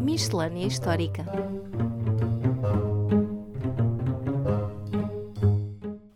Miscelânea Histórica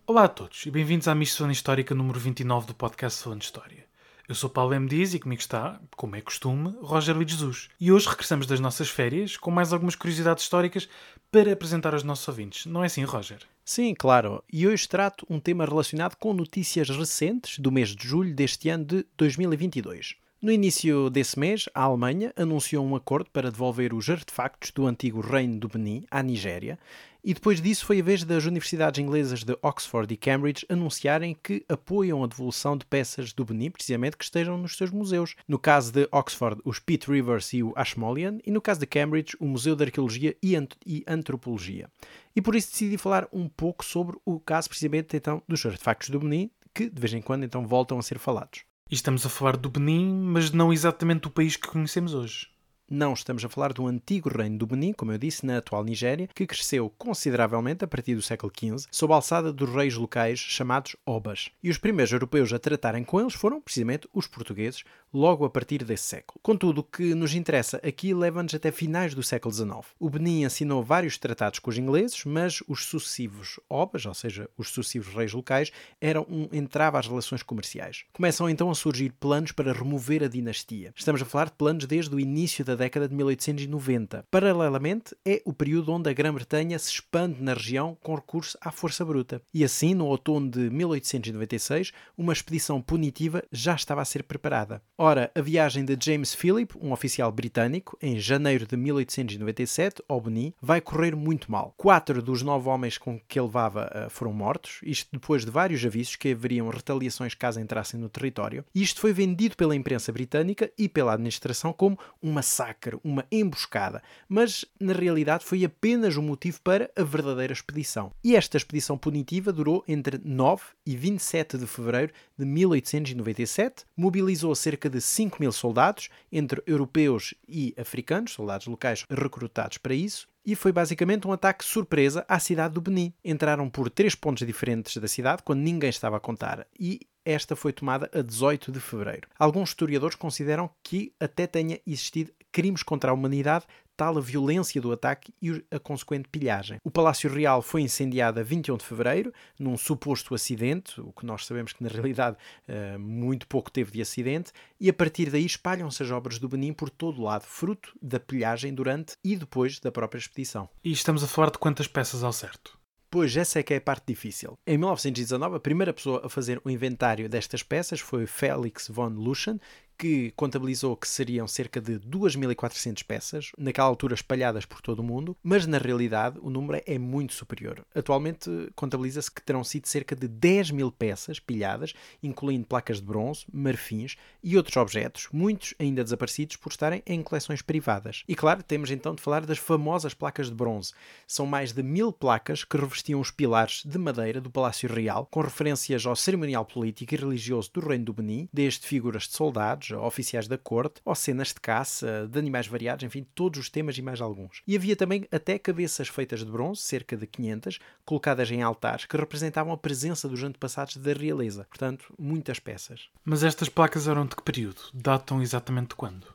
Olá a todos e bem-vindos à Miscelânea Histórica número 29 do podcast Falando História. Eu sou Paulo M. Dias e comigo está, como é costume, Roger Luís Jesus. E hoje regressamos das nossas férias com mais algumas curiosidades históricas para apresentar aos nossos ouvintes. Não é assim, Roger? Sim, claro. E hoje trato um tema relacionado com notícias recentes do mês de julho deste ano de 2022. No início desse mês, a Alemanha anunciou um acordo para devolver os artefactos do antigo reino do Benin à Nigéria, e depois disso foi a vez das universidades inglesas de Oxford e Cambridge anunciarem que apoiam a devolução de peças do Benin, precisamente que estejam nos seus museus. No caso de Oxford, os Pitt Rivers e o Ashmolean, e no caso de Cambridge, o Museu de Arqueologia e, Antropologia. E por isso decidi falar um pouco sobre o caso precisamente então dos artefactos do Benin, que de vez em quando então voltam a ser falados. E estamos a falar do Benin, mas não exatamente do país que conhecemos hoje. Não estamos a falar do antigo reino do Benin, como eu disse, na atual Nigéria, que cresceu consideravelmente a partir do século XV, sob a alçada dos reis locais chamados Obas. E os primeiros europeus a tratarem com eles foram, precisamente, os portugueses, logo a partir desse século. Contudo, o que nos interessa aqui leva-nos até finais do século XIX. O Benin assinou vários tratados com os ingleses, mas os sucessivos Obas, ou seja, os sucessivos reis locais, eram um entrave às relações comerciais. Começam então a surgir planos para remover a dinastia. Estamos a falar de planos desde o início da da década de 1890. Paralelamente, é o período onde a Grã-Bretanha se expande na região com recurso à força bruta. E assim, no outono de 1896, uma expedição punitiva já estava a ser preparada. Ora, a viagem de James Philip, um oficial britânico, em janeiro de 1897, ao Benin, vai correr muito mal. Quatro dos nove homens com que ele levava uh, foram mortos, isto depois de vários avisos que haveriam retaliações caso entrassem no território. Isto foi vendido pela imprensa britânica e pela administração como um massacre, uma emboscada, mas na realidade foi apenas um motivo para a verdadeira expedição. E esta expedição punitiva durou entre 9 e 27 de fevereiro de 1897, mobilizou cerca de 5 mil soldados, entre europeus e africanos, soldados locais recrutados para isso, e foi basicamente um ataque surpresa à cidade do Benin. Entraram por três pontos diferentes da cidade quando ninguém estava a contar e esta foi tomada a 18 de fevereiro. Alguns historiadores consideram que até tenha existido crimes contra a humanidade, tal a violência do ataque e a consequente pilhagem. O Palácio Real foi incendiado a 21 de fevereiro, num suposto acidente, o que nós sabemos que na realidade uh, muito pouco teve de acidente, e a partir daí espalham-se as obras do Benin por todo o lado, fruto da pilhagem durante e depois da própria expedição. E estamos a falar de quantas peças ao certo? Pois essa é que é a parte difícil. Em 1919, a primeira pessoa a fazer o inventário destas peças foi Felix von Luschen, que contabilizou que seriam cerca de 2.400 peças, naquela altura espalhadas por todo o mundo, mas na realidade o número é muito superior. Atualmente contabiliza-se que terão sido cerca de 10 mil peças pilhadas, incluindo placas de bronze, marfins e outros objetos, muitos ainda desaparecidos por estarem em coleções privadas. E claro, temos então de falar das famosas placas de bronze. São mais de mil placas que revestiam os pilares de madeira do Palácio Real, com referências ao cerimonial político e religioso do Reino do Benin, desde figuras de soldados, oficiais da corte, ou cenas de caça, de animais variados, enfim, todos os temas e mais alguns. E havia também até cabeças feitas de bronze, cerca de 500, colocadas em altares, que representavam a presença dos antepassados da realeza. Portanto, muitas peças. Mas estas placas eram de que período? Datam exatamente de quando?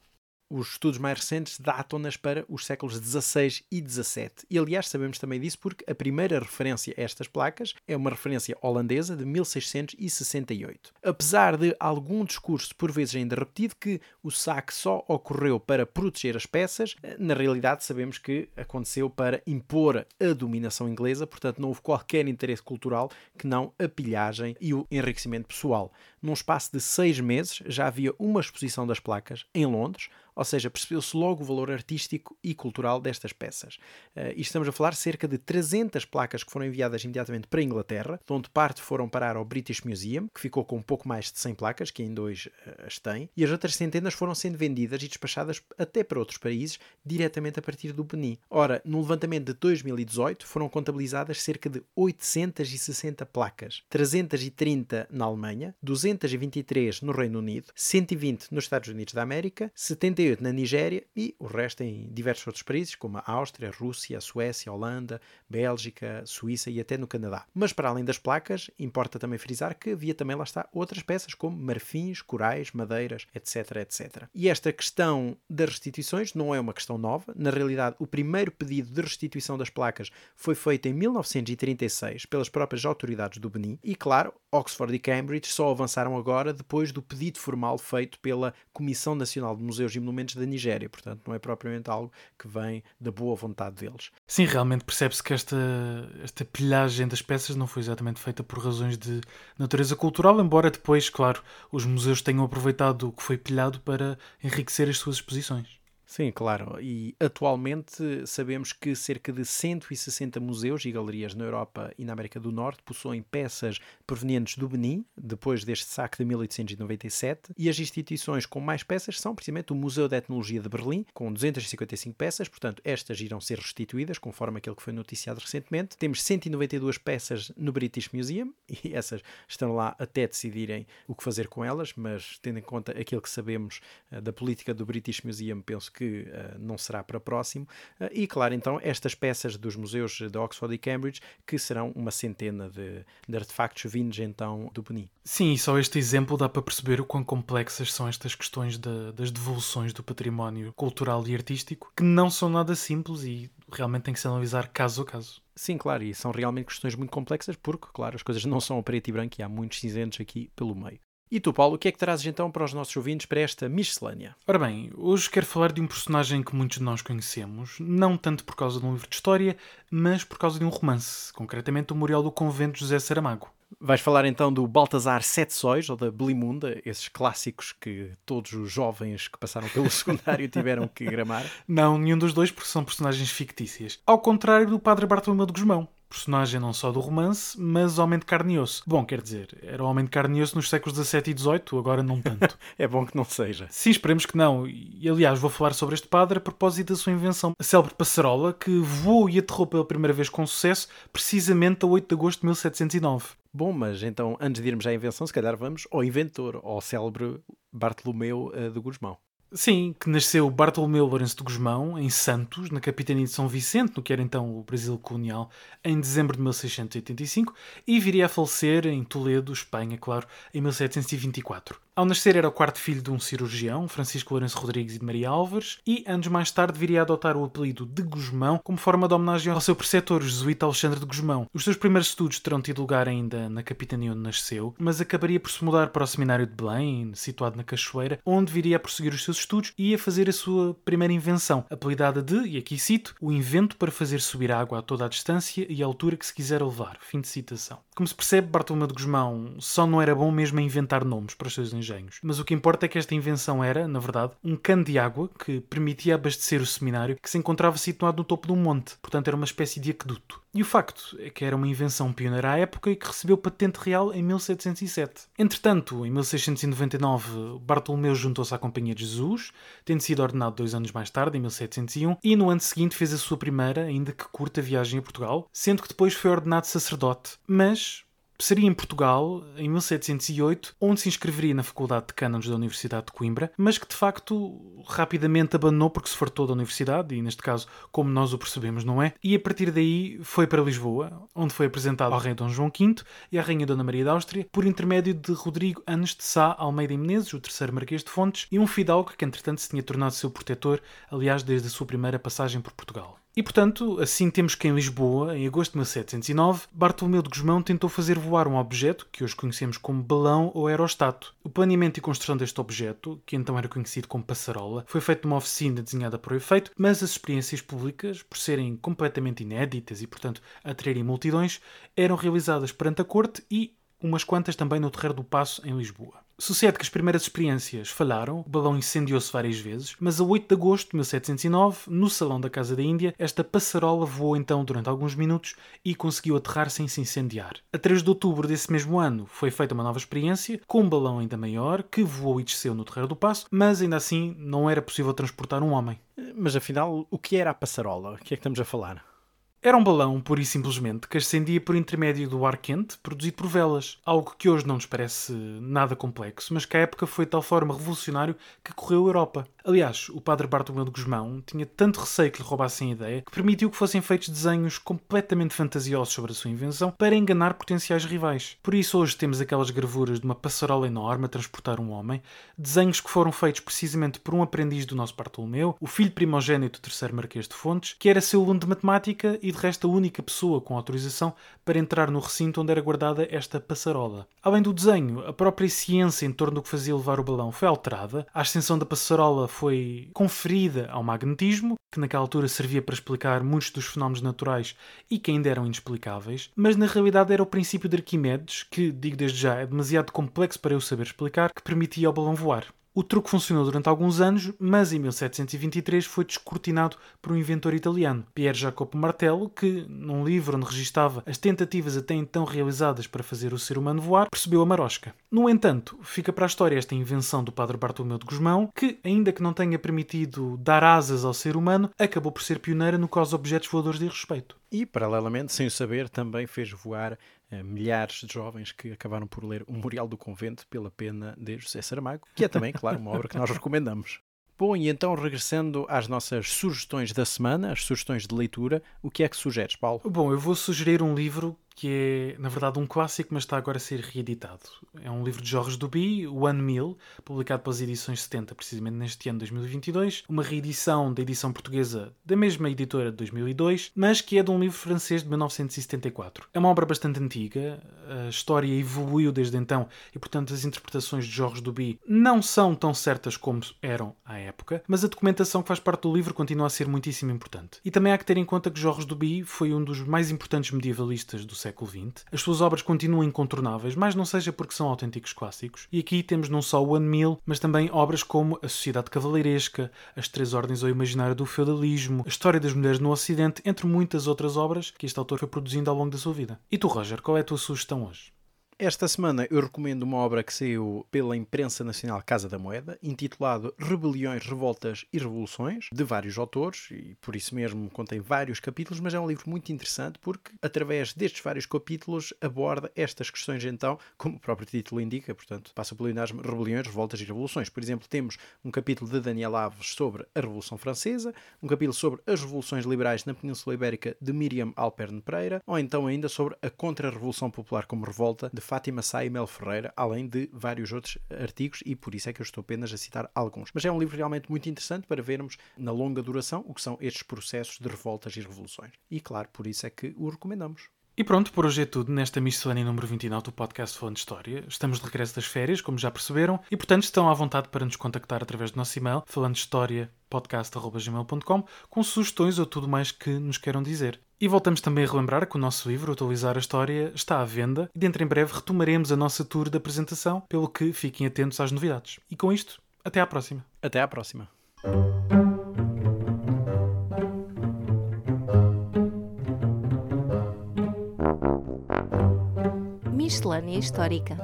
Os estudos mais recentes datam-nas para os séculos XVI e XVII. E aliás, sabemos também disso porque a primeira referência a estas placas é uma referência holandesa de 1668. Apesar de algum discurso, por vezes ainda repetido, que o saque só ocorreu para proteger as peças, na realidade sabemos que aconteceu para impor a dominação inglesa, portanto não houve qualquer interesse cultural que não a pilhagem e o enriquecimento pessoal. Num espaço de seis meses já havia uma exposição das placas em Londres, ou seja, percebeu-se logo o valor artístico e cultural destas peças. Uh, e estamos a falar cerca de 300 placas que foram enviadas imediatamente para a Inglaterra, de onde parte foram parar ao British Museum, que ficou com um pouco mais de 100 placas, que ainda hoje uh, as tem, e as outras centenas foram sendo vendidas e despachadas até para outros países, diretamente a partir do Benin. Ora, no levantamento de 2018 foram contabilizadas cerca de 860 placas, 330 na Alemanha, 223 no Reino Unido, 120 nos Estados Unidos da América, 78 38 na Nigéria e o resto em diversos outros países, como a Áustria, a Rússia, a Suécia, a Holanda, Bélgica, Suíça e até no Canadá. Mas para além das placas, importa também frisar que havia também lá está outras peças como marfins, corais, madeiras, etc, etc. E esta questão das restituições não é uma questão nova. Na realidade, o primeiro pedido de restituição das placas foi feito em 1936 pelas próprias autoridades do Benin e, claro, Oxford e Cambridge só avançaram agora depois do pedido formal feito pela Comissão Nacional de Museus e Monumentos da Nigéria. Portanto, não é propriamente algo que vem da boa vontade deles. Sim, realmente percebe-se que esta, esta pilhagem das peças não foi exatamente feita por razões de natureza cultural, embora depois, claro, os museus tenham aproveitado o que foi pilhado para enriquecer as suas exposições. Sim, claro. E atualmente sabemos que cerca de 160 museus e galerias na Europa e na América do Norte possuem peças provenientes do Benin, depois deste saque de 1897, e as instituições com mais peças são precisamente o Museu de Etnologia de Berlim, com 255 peças, portanto, estas irão ser restituídas, conforme aquele que foi noticiado recentemente. Temos 192 peças no British Museum, e essas estão lá até decidirem o que fazer com elas, mas tendo em conta aquilo que sabemos uh, da política do British Museum, penso que que uh, não será para próximo. Uh, e, claro, então, estas peças dos museus de Oxford e Cambridge, que serão uma centena de, de artefactos vindos então do Benin. Sim, e só este exemplo dá para perceber o quão complexas são estas questões de, das devoluções do património cultural e artístico, que não são nada simples e realmente tem que se analisar caso a caso. Sim, claro, e são realmente questões muito complexas porque, claro, as coisas não são a preto e branco e há muitos cinzentos aqui pelo meio. E tu, Paulo, o que é que trazes então para os nossos ouvintes para esta miscelânea? Ora bem, hoje quero falar de um personagem que muitos de nós conhecemos, não tanto por causa de um livro de história, mas por causa de um romance, concretamente o Memorial do Convento de José Saramago. Vais falar então do Baltazar Sete Sóis, ou da Belimunda, esses clássicos que todos os jovens que passaram pelo secundário tiveram que gramar? Não, nenhum dos dois, porque são personagens fictícias. Ao contrário do Padre Bartolomeu de Gusmão, personagem não só do romance, mas homem de carne e osso. Bom, quer dizer, era homem de carne e osso nos séculos XVII e XVIII, agora não tanto. é bom que não seja. Sim, esperemos que não. E aliás, vou falar sobre este padre a propósito da sua invenção. A célebre passarola, que voou e aterrou pela primeira vez com sucesso, precisamente a 8 de agosto de 1709. Bom, mas então, antes de irmos à invenção, se calhar vamos ao inventor, ao célebre Bartolomeu uh, de Gusmão. Sim, que nasceu Bartolomeu Lourenço de Gusmão, em Santos, na capitania de São Vicente, no que era então o Brasil colonial, em dezembro de 1685, e viria a falecer em Toledo, Espanha, claro, em 1724. Ao nascer era o quarto filho de um cirurgião, Francisco Lourenço Rodrigues e de Maria Álvares, e anos mais tarde viria a adotar o apelido de Gusmão como forma de homenagem ao seu preceptor, jesuíta Alexandre de Gusmão. Os seus primeiros estudos terão tido lugar ainda na capitania onde nasceu, mas acabaria por se mudar para o seminário de Belém, situado na Cachoeira, onde viria a prosseguir os seus estudos e a fazer a sua primeira invenção, apelidada de, e aqui cito, o invento para fazer subir água a toda a distância e a altura que se quiser levar. Fim de citação. Como se percebe, Bartolomeu de Gusmão só não era bom mesmo a inventar nomes para os seus engenhos engenhos. Mas o que importa é que esta invenção era, na verdade, um cano de água que permitia abastecer o seminário que se encontrava situado no topo de um monte, portanto era uma espécie de aqueduto. E o facto é que era uma invenção pioneira à época e que recebeu patente real em 1707. Entretanto, em 1699, Bartolomeu juntou-se à Companhia de Jesus, tendo sido ordenado dois anos mais tarde, em 1701, e no ano seguinte fez a sua primeira, ainda que curta, viagem a Portugal, sendo que depois foi ordenado sacerdote. Mas, Seria em Portugal, em 1708, onde se inscreveria na Faculdade de Cânones da Universidade de Coimbra, mas que de facto rapidamente abandonou porque se fartou da universidade, e neste caso, como nós o percebemos, não é? E a partir daí foi para Lisboa, onde foi apresentado ao rei Dom João V e à rainha Dona Maria da Áustria, por intermédio de Rodrigo Anes de Sá Almeida e Menezes, o terceiro marquês de Fontes, e um fidalgo que entretanto se tinha tornado seu protetor, aliás, desde a sua primeira passagem por Portugal. E, portanto, assim temos que em Lisboa, em agosto de 1709, Bartolomeu de Gusmão tentou fazer voar um objeto que hoje conhecemos como balão ou aerostato. O planeamento e construção deste objeto, que então era conhecido como passarola, foi feito numa oficina desenhada para o efeito, mas as experiências públicas, por serem completamente inéditas e, portanto, atraírem multidões, eram realizadas perante a corte e umas quantas também no Terreiro do Passo, em Lisboa. Sucede que as primeiras experiências falharam, o balão incendiou-se várias vezes, mas a 8 de agosto de 1709, no Salão da Casa da Índia, esta passarola voou então durante alguns minutos e conseguiu aterrar sem se incendiar. A 3 de outubro desse mesmo ano foi feita uma nova experiência, com um balão ainda maior, que voou e desceu no Terreiro do Passo, mas ainda assim não era possível transportar um homem. Mas afinal, o que era a passarola? O que é que estamos a falar? Era um balão, pura e simplesmente, que ascendia por intermédio do ar quente produzido por velas, algo que hoje não nos parece nada complexo, mas que à época foi de tal forma revolucionário que correu a Europa. Aliás, o padre Bartolomeu de Gusmão tinha tanto receio que lhe roubassem a ideia que permitiu que fossem feitos desenhos completamente fantasiosos sobre a sua invenção para enganar potenciais rivais. Por isso hoje temos aquelas gravuras de uma passarola enorme a transportar um homem, desenhos que foram feitos precisamente por um aprendiz do nosso Bartolomeu, o filho primogênito do terceiro Marquês de Fontes, que era seu aluno de matemática e de resto a única pessoa com autorização para entrar no recinto onde era guardada esta passarola. Além do desenho, a própria ciência em torno do que fazia levar o balão foi alterada, a ascensão da passarola foi conferida ao magnetismo, que naquela altura servia para explicar muitos dos fenómenos naturais e que ainda eram inexplicáveis, mas na realidade era o princípio de Arquimedes, que, digo desde já, é demasiado complexo para eu saber explicar, que permitia ao balão voar. O truque funcionou durante alguns anos, mas em 1723 foi descortinado por um inventor italiano, Pier Jacopo Martello, que, num livro onde registava as tentativas até então realizadas para fazer o ser humano voar, percebeu a marosca. No entanto, fica para a história esta invenção do padre Bartolomeu de Gusmão, que, ainda que não tenha permitido dar asas ao ser humano, acabou por ser pioneira no que aos objetos voadores de respeito. E, paralelamente, sem o saber, também fez voar milhares de jovens que acabaram por ler O Memorial do Convento pela pena de José Saramago, que é também, claro, uma obra que nós recomendamos. Bom, e então regressando às nossas sugestões da semana, as sugestões de leitura, o que é que sugeres, Paulo? Bom, eu vou sugerir um livro que é, na verdade, um clássico, mas está agora a ser reeditado. É um livro de Jorge Duby, One Mill, publicado pelas edições 70, precisamente neste ano de 2022. Uma reedição da edição portuguesa da mesma editora de 2002, mas que é de um livro francês de 1974. É uma obra bastante antiga, a história evoluiu desde então e, portanto, as interpretações de Jorge Duby não são tão certas como eram à época, mas a documentação que faz parte do livro continua a ser muitíssimo importante. E também há que ter em conta que Jorge Duby foi um dos mais importantes medievalistas do século século XX. As suas obras continuam incontornáveis, mas não seja porque são autênticos clássicos. E aqui temos não só o One Mill, mas também obras como A Sociedade Cavaleiresca, As Três Ordens ao Imaginário do Feudalismo, A História das Mulheres no Ocidente, entre muitas outras obras que este autor foi produzindo ao longo da sua vida. E tu, Roger, qual é a tua sugestão hoje? Esta semana eu recomendo uma obra que saiu pela imprensa nacional Casa da Moeda, intitulado Rebeliões, Revoltas e Revoluções, de vários autores, e por isso mesmo contém vários capítulos, mas é um livro muito interessante porque, através destes vários capítulos, aborda estas questões então, como o próprio título indica, portanto, passa pelo enigma Rebeliões, Revoltas e Revoluções. Por exemplo, temos um capítulo de Daniel Alves sobre a Revolução Francesa, um capítulo sobre as revoluções liberais na Península Ibérica de Miriam Alperne Pereira, ou então ainda sobre a Contra-Revolução Popular como Revolta de Fátima Sá e Mel Ferreira, além de vários outros artigos, e por isso é que eu estou apenas a citar alguns. Mas é um livro realmente muito interessante para vermos na longa duração o que são estes processos de revoltas e revoluções. E claro, por isso é que o recomendamos. E pronto, por hoje é tudo nesta miscelânea número 29 do podcast Falando História. Estamos de regresso das férias, como já perceberam, e portanto estão à vontade para nos contactar através do nosso e-mail, falando com sugestões ou tudo mais que nos queiram dizer. E voltamos também a relembrar que o nosso livro, Atualizar a História, está à venda e dentro em breve retomaremos a nossa tour de apresentação, pelo que fiquem atentos às novidades. E com isto, até à próxima. Até à próxima. Miscelânea Histórica